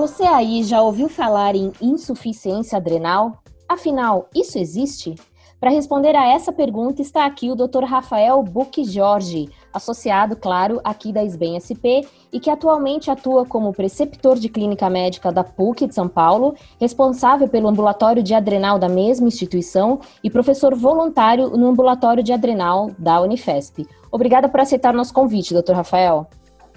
Você aí já ouviu falar em insuficiência adrenal? Afinal, isso existe? Para responder a essa pergunta está aqui o Dr. Rafael Buque Jorge, associado, claro, aqui da SBEM SP e que atualmente atua como preceptor de clínica médica da PUC de São Paulo, responsável pelo ambulatório de adrenal da mesma instituição e professor voluntário no ambulatório de adrenal da Unifesp. Obrigada por aceitar nosso convite, Dr. Rafael.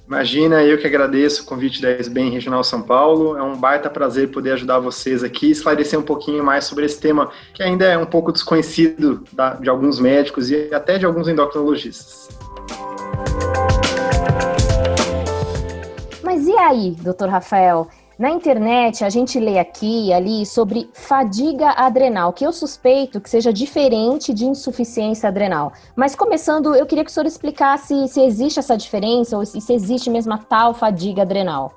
Imagina, eu que agradeço o convite da SBEM Regional São Paulo. É um baita prazer poder ajudar vocês aqui, esclarecer um pouquinho mais sobre esse tema que ainda é um pouco desconhecido de alguns médicos e até de alguns endocrinologistas. Mas e aí, doutor Rafael? Na internet, a gente lê aqui e ali sobre fadiga adrenal, que eu suspeito que seja diferente de insuficiência adrenal. Mas começando, eu queria que o senhor explicasse se existe essa diferença ou se existe mesmo a tal fadiga adrenal.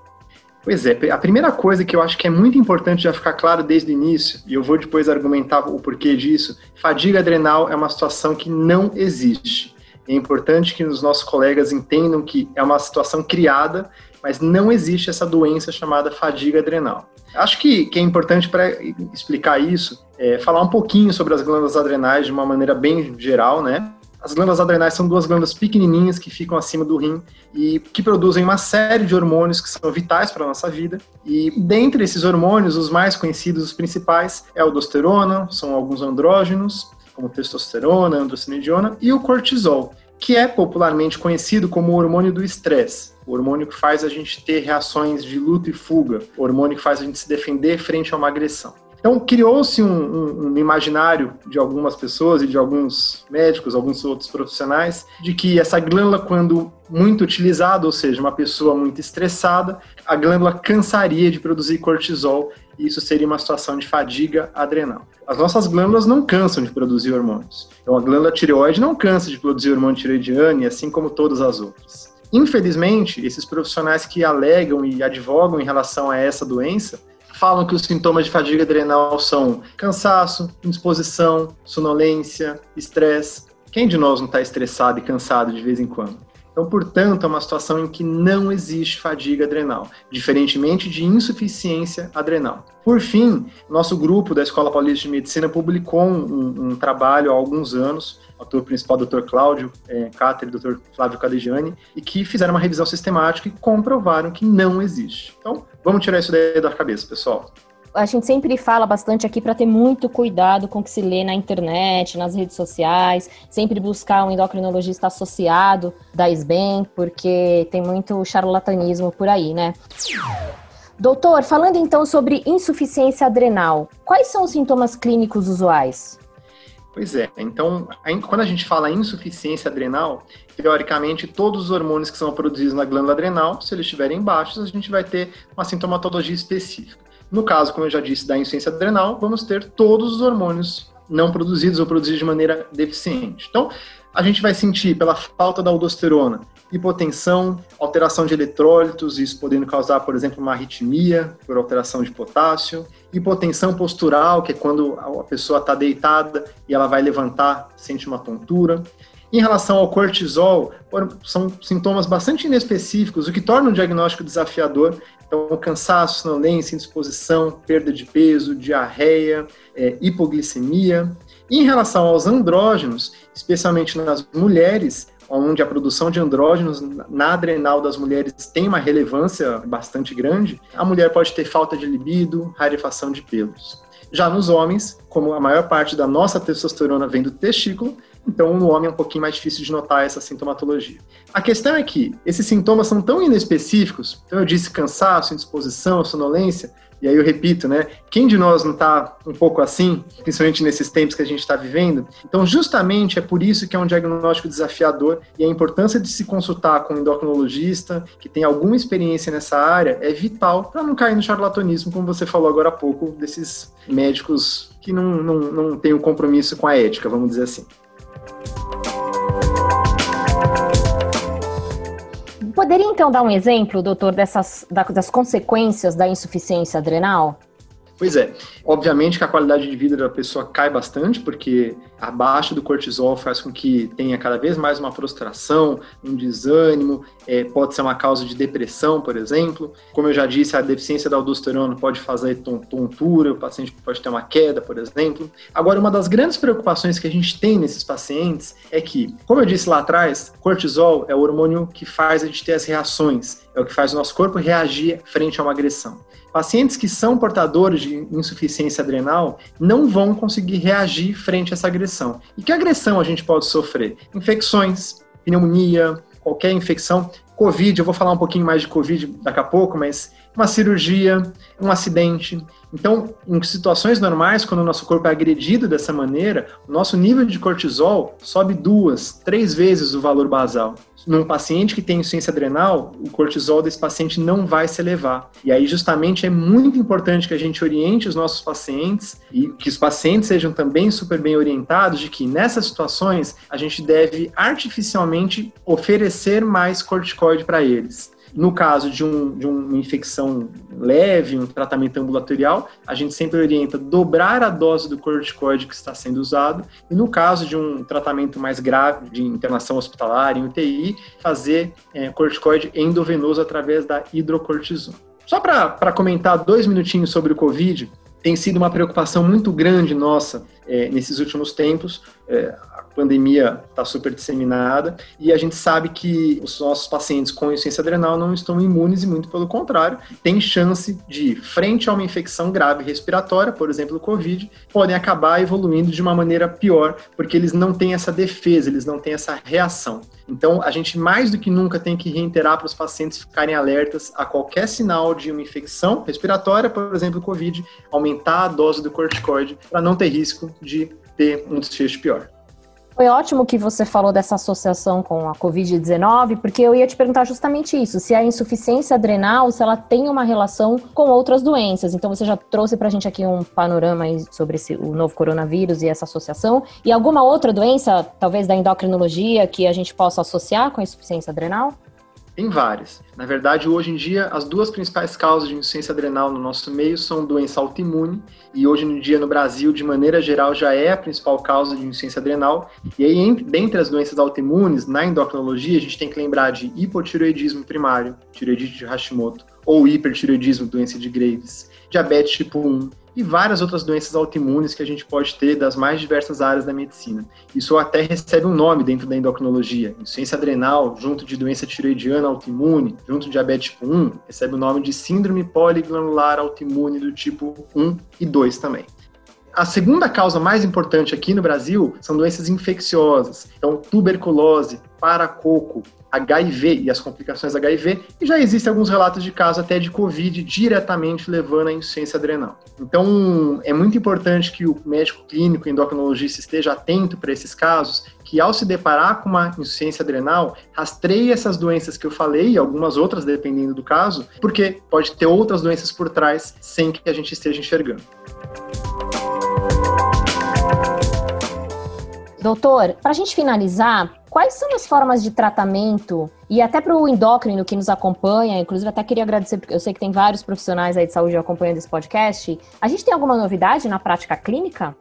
Pois é, a primeira coisa que eu acho que é muito importante já ficar claro desde o início, e eu vou depois argumentar o porquê disso, fadiga adrenal é uma situação que não existe. É importante que os nossos colegas entendam que é uma situação criada mas não existe essa doença chamada fadiga adrenal. Acho que, que é importante para explicar isso, é, falar um pouquinho sobre as glândulas adrenais de uma maneira bem geral, né? As glândulas adrenais são duas glândulas pequenininhas que ficam acima do rim e que produzem uma série de hormônios que são vitais para a nossa vida. E dentre esses hormônios, os mais conhecidos, os principais, é a aldosterona, são alguns andrógenos, como testosterona, androstenediona, e o cortisol, que é popularmente conhecido como o hormônio do estresse. O hormônio que faz a gente ter reações de luta e fuga, o hormônio que faz a gente se defender frente a uma agressão. Então, criou-se um, um, um, imaginário de algumas pessoas e de alguns médicos, alguns outros profissionais, de que essa glândula, quando muito utilizada, ou seja, uma pessoa muito estressada, a glândula cansaria de produzir cortisol e isso seria uma situação de fadiga adrenal. As nossas glândulas não cansam de produzir hormônios. Então, a glândula tireoide não cansa de produzir hormônio tireoidiano, assim como todas as outras. Infelizmente, esses profissionais que alegam e advogam em relação a essa doença falam que os sintomas de fadiga adrenal são cansaço, indisposição, sonolência, estresse. Quem de nós não está estressado e cansado de vez em quando? Então, portanto, é uma situação em que não existe fadiga adrenal, diferentemente de insuficiência adrenal. Por fim, nosso grupo da Escola Paulista de Medicina publicou um, um trabalho há alguns anos, o autor principal, Dr. Cláudio é, Cáter e Dr. Flávio Cadegiani, e que fizeram uma revisão sistemática e comprovaram que não existe. Então, vamos tirar isso daí da cabeça, pessoal a gente sempre fala bastante aqui para ter muito cuidado com o que se lê na internet, nas redes sociais, sempre buscar um endocrinologista associado da SBEM, porque tem muito charlatanismo por aí, né? Doutor, falando então sobre insuficiência adrenal, quais são os sintomas clínicos usuais? Pois é, então, quando a gente fala insuficiência adrenal, teoricamente, todos os hormônios que são produzidos na glândula adrenal, se eles estiverem baixos, a gente vai ter uma sintomatologia específica. No caso, como eu já disse, da insuficiência adrenal, vamos ter todos os hormônios não produzidos ou produzidos de maneira deficiente. Então, a gente vai sentir pela falta da aldosterona hipotensão, alteração de eletrólitos, isso podendo causar, por exemplo, uma arritmia por alteração de potássio, hipotensão postural, que é quando a pessoa está deitada e ela vai levantar, sente uma tontura. Em relação ao cortisol, são sintomas bastante inespecíficos, o que torna o diagnóstico desafiador então, cansaço, sonolência, indisposição, perda de peso, diarreia, é, hipoglicemia. E em relação aos andrógenos, especialmente nas mulheres, onde a produção de andrógenos na adrenal das mulheres tem uma relevância bastante grande, a mulher pode ter falta de libido, rarefação de pelos. Já nos homens, como a maior parte da nossa testosterona vem do testículo, então, no homem é um pouquinho mais difícil de notar essa sintomatologia. A questão é que esses sintomas são tão inespecíficos, então eu disse cansaço, indisposição, sonolência, e aí eu repito, né? Quem de nós não está um pouco assim, principalmente nesses tempos que a gente está vivendo? Então, justamente é por isso que é um diagnóstico desafiador e a importância de se consultar com um endocrinologista que tem alguma experiência nessa área é vital para não cair no charlatanismo, como você falou agora há pouco, desses médicos que não, não, não têm um compromisso com a ética, vamos dizer assim. Poderia então dar um exemplo, doutor, dessas das consequências da insuficiência adrenal? Pois é. Obviamente que a qualidade de vida da pessoa cai bastante, porque a baixa do cortisol faz com que tenha cada vez mais uma frustração, um desânimo, é, pode ser uma causa de depressão, por exemplo. Como eu já disse, a deficiência da aldosterona pode fazer tontura, o paciente pode ter uma queda, por exemplo. Agora, uma das grandes preocupações que a gente tem nesses pacientes é que, como eu disse lá atrás, cortisol é o hormônio que faz a gente ter as reações, é o que faz o nosso corpo reagir frente a uma agressão. Pacientes que são portadores de insuficiência adrenal não vão conseguir reagir frente a essa agressão. E que agressão a gente pode sofrer? Infecções, pneumonia, qualquer infecção. Covid, eu vou falar um pouquinho mais de Covid daqui a pouco, mas uma cirurgia, um acidente. Então, em situações normais, quando o nosso corpo é agredido dessa maneira, o nosso nível de cortisol sobe duas, três vezes o valor basal. Num paciente que tem insuficiência adrenal, o cortisol desse paciente não vai se elevar. E aí, justamente, é muito importante que a gente oriente os nossos pacientes e que os pacientes sejam também super bem orientados de que nessas situações a gente deve artificialmente oferecer mais corticoide para eles. No caso de, um, de uma infecção leve, um tratamento ambulatorial, a gente sempre orienta dobrar a dose do corticoide que está sendo usado. E no caso de um tratamento mais grave, de internação hospitalar, em UTI, fazer é, corticoide endovenoso através da hidrocortisona. Só para comentar dois minutinhos sobre o Covid, tem sido uma preocupação muito grande nossa é, nesses últimos tempos. É, pandemia está super disseminada e a gente sabe que os nossos pacientes com insuficiência adrenal não estão imunes e muito pelo contrário, tem chance de, frente a uma infecção grave respiratória, por exemplo, o Covid, podem acabar evoluindo de uma maneira pior, porque eles não têm essa defesa, eles não têm essa reação. Então, a gente mais do que nunca tem que reiterar para os pacientes ficarem alertas a qualquer sinal de uma infecção respiratória, por exemplo, Covid, aumentar a dose do corticoide para não ter risco de ter um desfecho pior. Foi ótimo que você falou dessa associação com a Covid-19, porque eu ia te perguntar justamente isso: se a insuficiência adrenal, se ela tem uma relação com outras doenças. Então você já trouxe para a gente aqui um panorama sobre esse, o novo coronavírus e essa associação. E alguma outra doença, talvez da endocrinologia, que a gente possa associar com a insuficiência adrenal? Tem várias. Na verdade, hoje em dia, as duas principais causas de insuficiência adrenal no nosso meio são doença autoimune, e hoje em dia no Brasil, de maneira geral, já é a principal causa de insuficiência adrenal. E aí, entre, dentre as doenças autoimunes, na endocrinologia, a gente tem que lembrar de hipotireoidismo primário, tireoidite de Hashimoto, ou hipertireoidismo, doença de Graves, diabetes tipo 1, e várias outras doenças autoimunes que a gente pode ter das mais diversas áreas da medicina. Isso até recebe um nome dentro da endocrinologia. Insuficiência adrenal, junto de doença tiroidiana autoimune, junto de diabetes tipo 1, recebe o nome de síndrome poliglanular autoimune do tipo 1 e 2 também. A segunda causa mais importante aqui no Brasil são doenças infecciosas. Então, tuberculose, paracoco, HIV e as complicações HIV, e já existem alguns relatos de casos até de Covid diretamente levando à insuficiência adrenal. Então, é muito importante que o médico clínico endocrinologista esteja atento para esses casos, que ao se deparar com uma insuficiência adrenal, rastreie essas doenças que eu falei e algumas outras dependendo do caso, porque pode ter outras doenças por trás sem que a gente esteja enxergando. Doutor, para a gente finalizar, quais são as formas de tratamento e até para o endócrino que nos acompanha, inclusive até queria agradecer, porque eu sei que tem vários profissionais aí de saúde acompanhando esse podcast. A gente tem alguma novidade na prática clínica?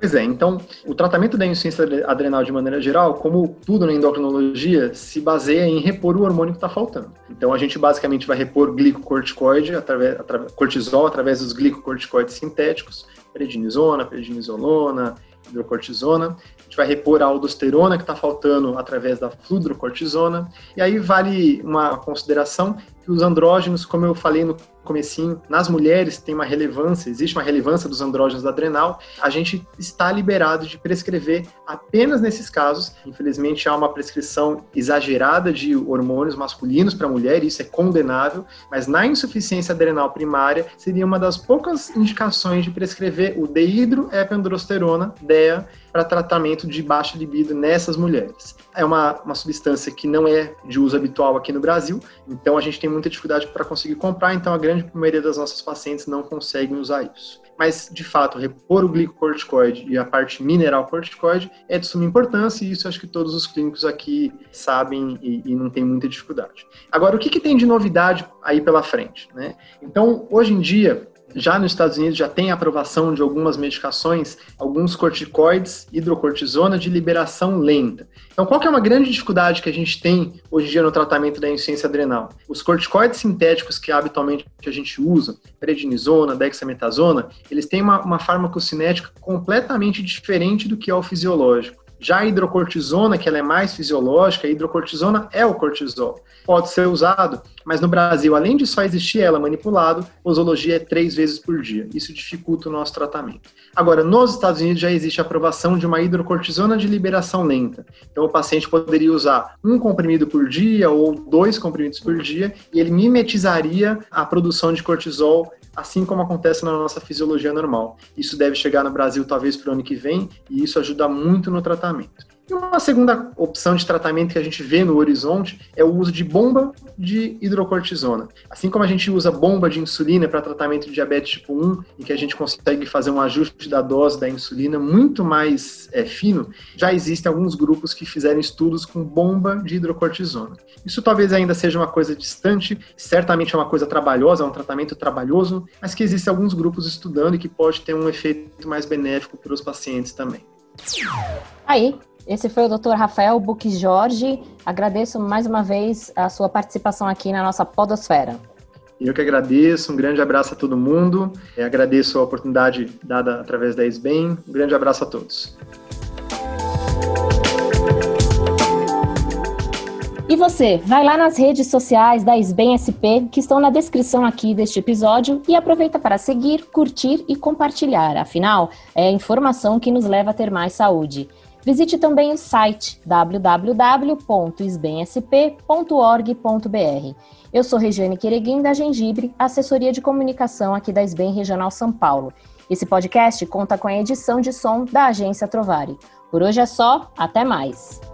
Pois é, então o tratamento da insuficiência adrenal de maneira geral, como tudo na endocrinologia, se baseia em repor o hormônio que está faltando. Então a gente basicamente vai repor glicocorticoide, através, através, cortisol, através dos glicocorticoides sintéticos, prednisona, prednisolona, hidrocortisona gente vai repor a aldosterona que está faltando através da fludrocortisona. E aí vale uma consideração que os andrógenos, como eu falei no comecinho, nas mulheres tem uma relevância, existe uma relevância dos andrógenos adrenal, a gente está liberado de prescrever apenas nesses casos. Infelizmente há uma prescrição exagerada de hormônios masculinos para mulher, isso é condenável, mas na insuficiência adrenal primária seria uma das poucas indicações de prescrever o deidroepandrosterona, DEA, para tratamento de baixa libido nessas mulheres. É uma, uma substância que não é de uso habitual aqui no Brasil, então a gente tem muita dificuldade para conseguir comprar, então a grande maioria das nossas pacientes não conseguem usar isso. Mas, de fato, repor o glicocorticoide e a parte mineral corticoide é de suma importância e isso acho que todos os clínicos aqui sabem e, e não tem muita dificuldade. Agora, o que, que tem de novidade aí pela frente? Né? Então, hoje em dia, Já nos Estados Unidos já tem aprovação de algumas medicações, alguns corticoides, hidrocortisona de liberação lenta. Então, qual que é uma grande dificuldade que a gente tem hoje em dia no tratamento da insuficiência adrenal? Os corticoides sintéticos que habitualmente a gente usa, prednisona, dexametasona, eles têm uma, uma farmacocinética completamente diferente do que é o fisiológico. Já a hidrocortisona, que ela é mais fisiológica, a hidrocortisona é o cortisol. Pode ser usado, mas no Brasil, além de só existir ela manipulado, posologia é três vezes por dia. Isso dificulta o nosso tratamento. Agora, nos Estados Unidos já existe a aprovação de uma hidrocortisona de liberação lenta. Então, o paciente poderia usar um comprimido por dia ou dois comprimidos por dia e ele mimetizaria a produção de cortisol assim como acontece na nossa fisiologia normal. Isso deve chegar no Brasil talvez para o ano que vem e isso ajuda muito no tratamento. E uma segunda opção de tratamento que a gente vê no horizonte é o uso de bomba de hidrocortisona. Assim como a gente usa bomba de insulina para tratamento de diabetes tipo 1, em que a gente consegue fazer um ajuste da dose da insulina muito mais é, fino, já existem alguns grupos que fizeram estudos com bomba de hidrocortisona. Isso talvez ainda seja uma coisa distante, certamente é uma coisa trabalhosa, é um tratamento trabalhoso, mas que existem alguns grupos estudando e que pode ter um efeito mais benéfico para os pacientes também. Aí, esse foi o Dr. Rafael Buque Jorge. Agradeço mais uma vez a sua participação aqui na nossa Podosfera. Eu que agradeço, um grande abraço a todo mundo. Eu agradeço a oportunidade dada através da SBEM. Um grande abraço a todos. E você, vai lá nas redes sociais da SBEM SP, que estão na descrição aqui deste episódio, e aproveita para seguir, curtir e compartilhar. Afinal, é a informação que nos leva a ter mais saúde. Visite também o site www.sbensp.org.br. Eu sou Regiane Quereguim, da Gengibre, assessoria de comunicação aqui da SBEM Regional São Paulo. Esse podcast conta com a edição de som da agência Trovari. Por hoje é só, até mais!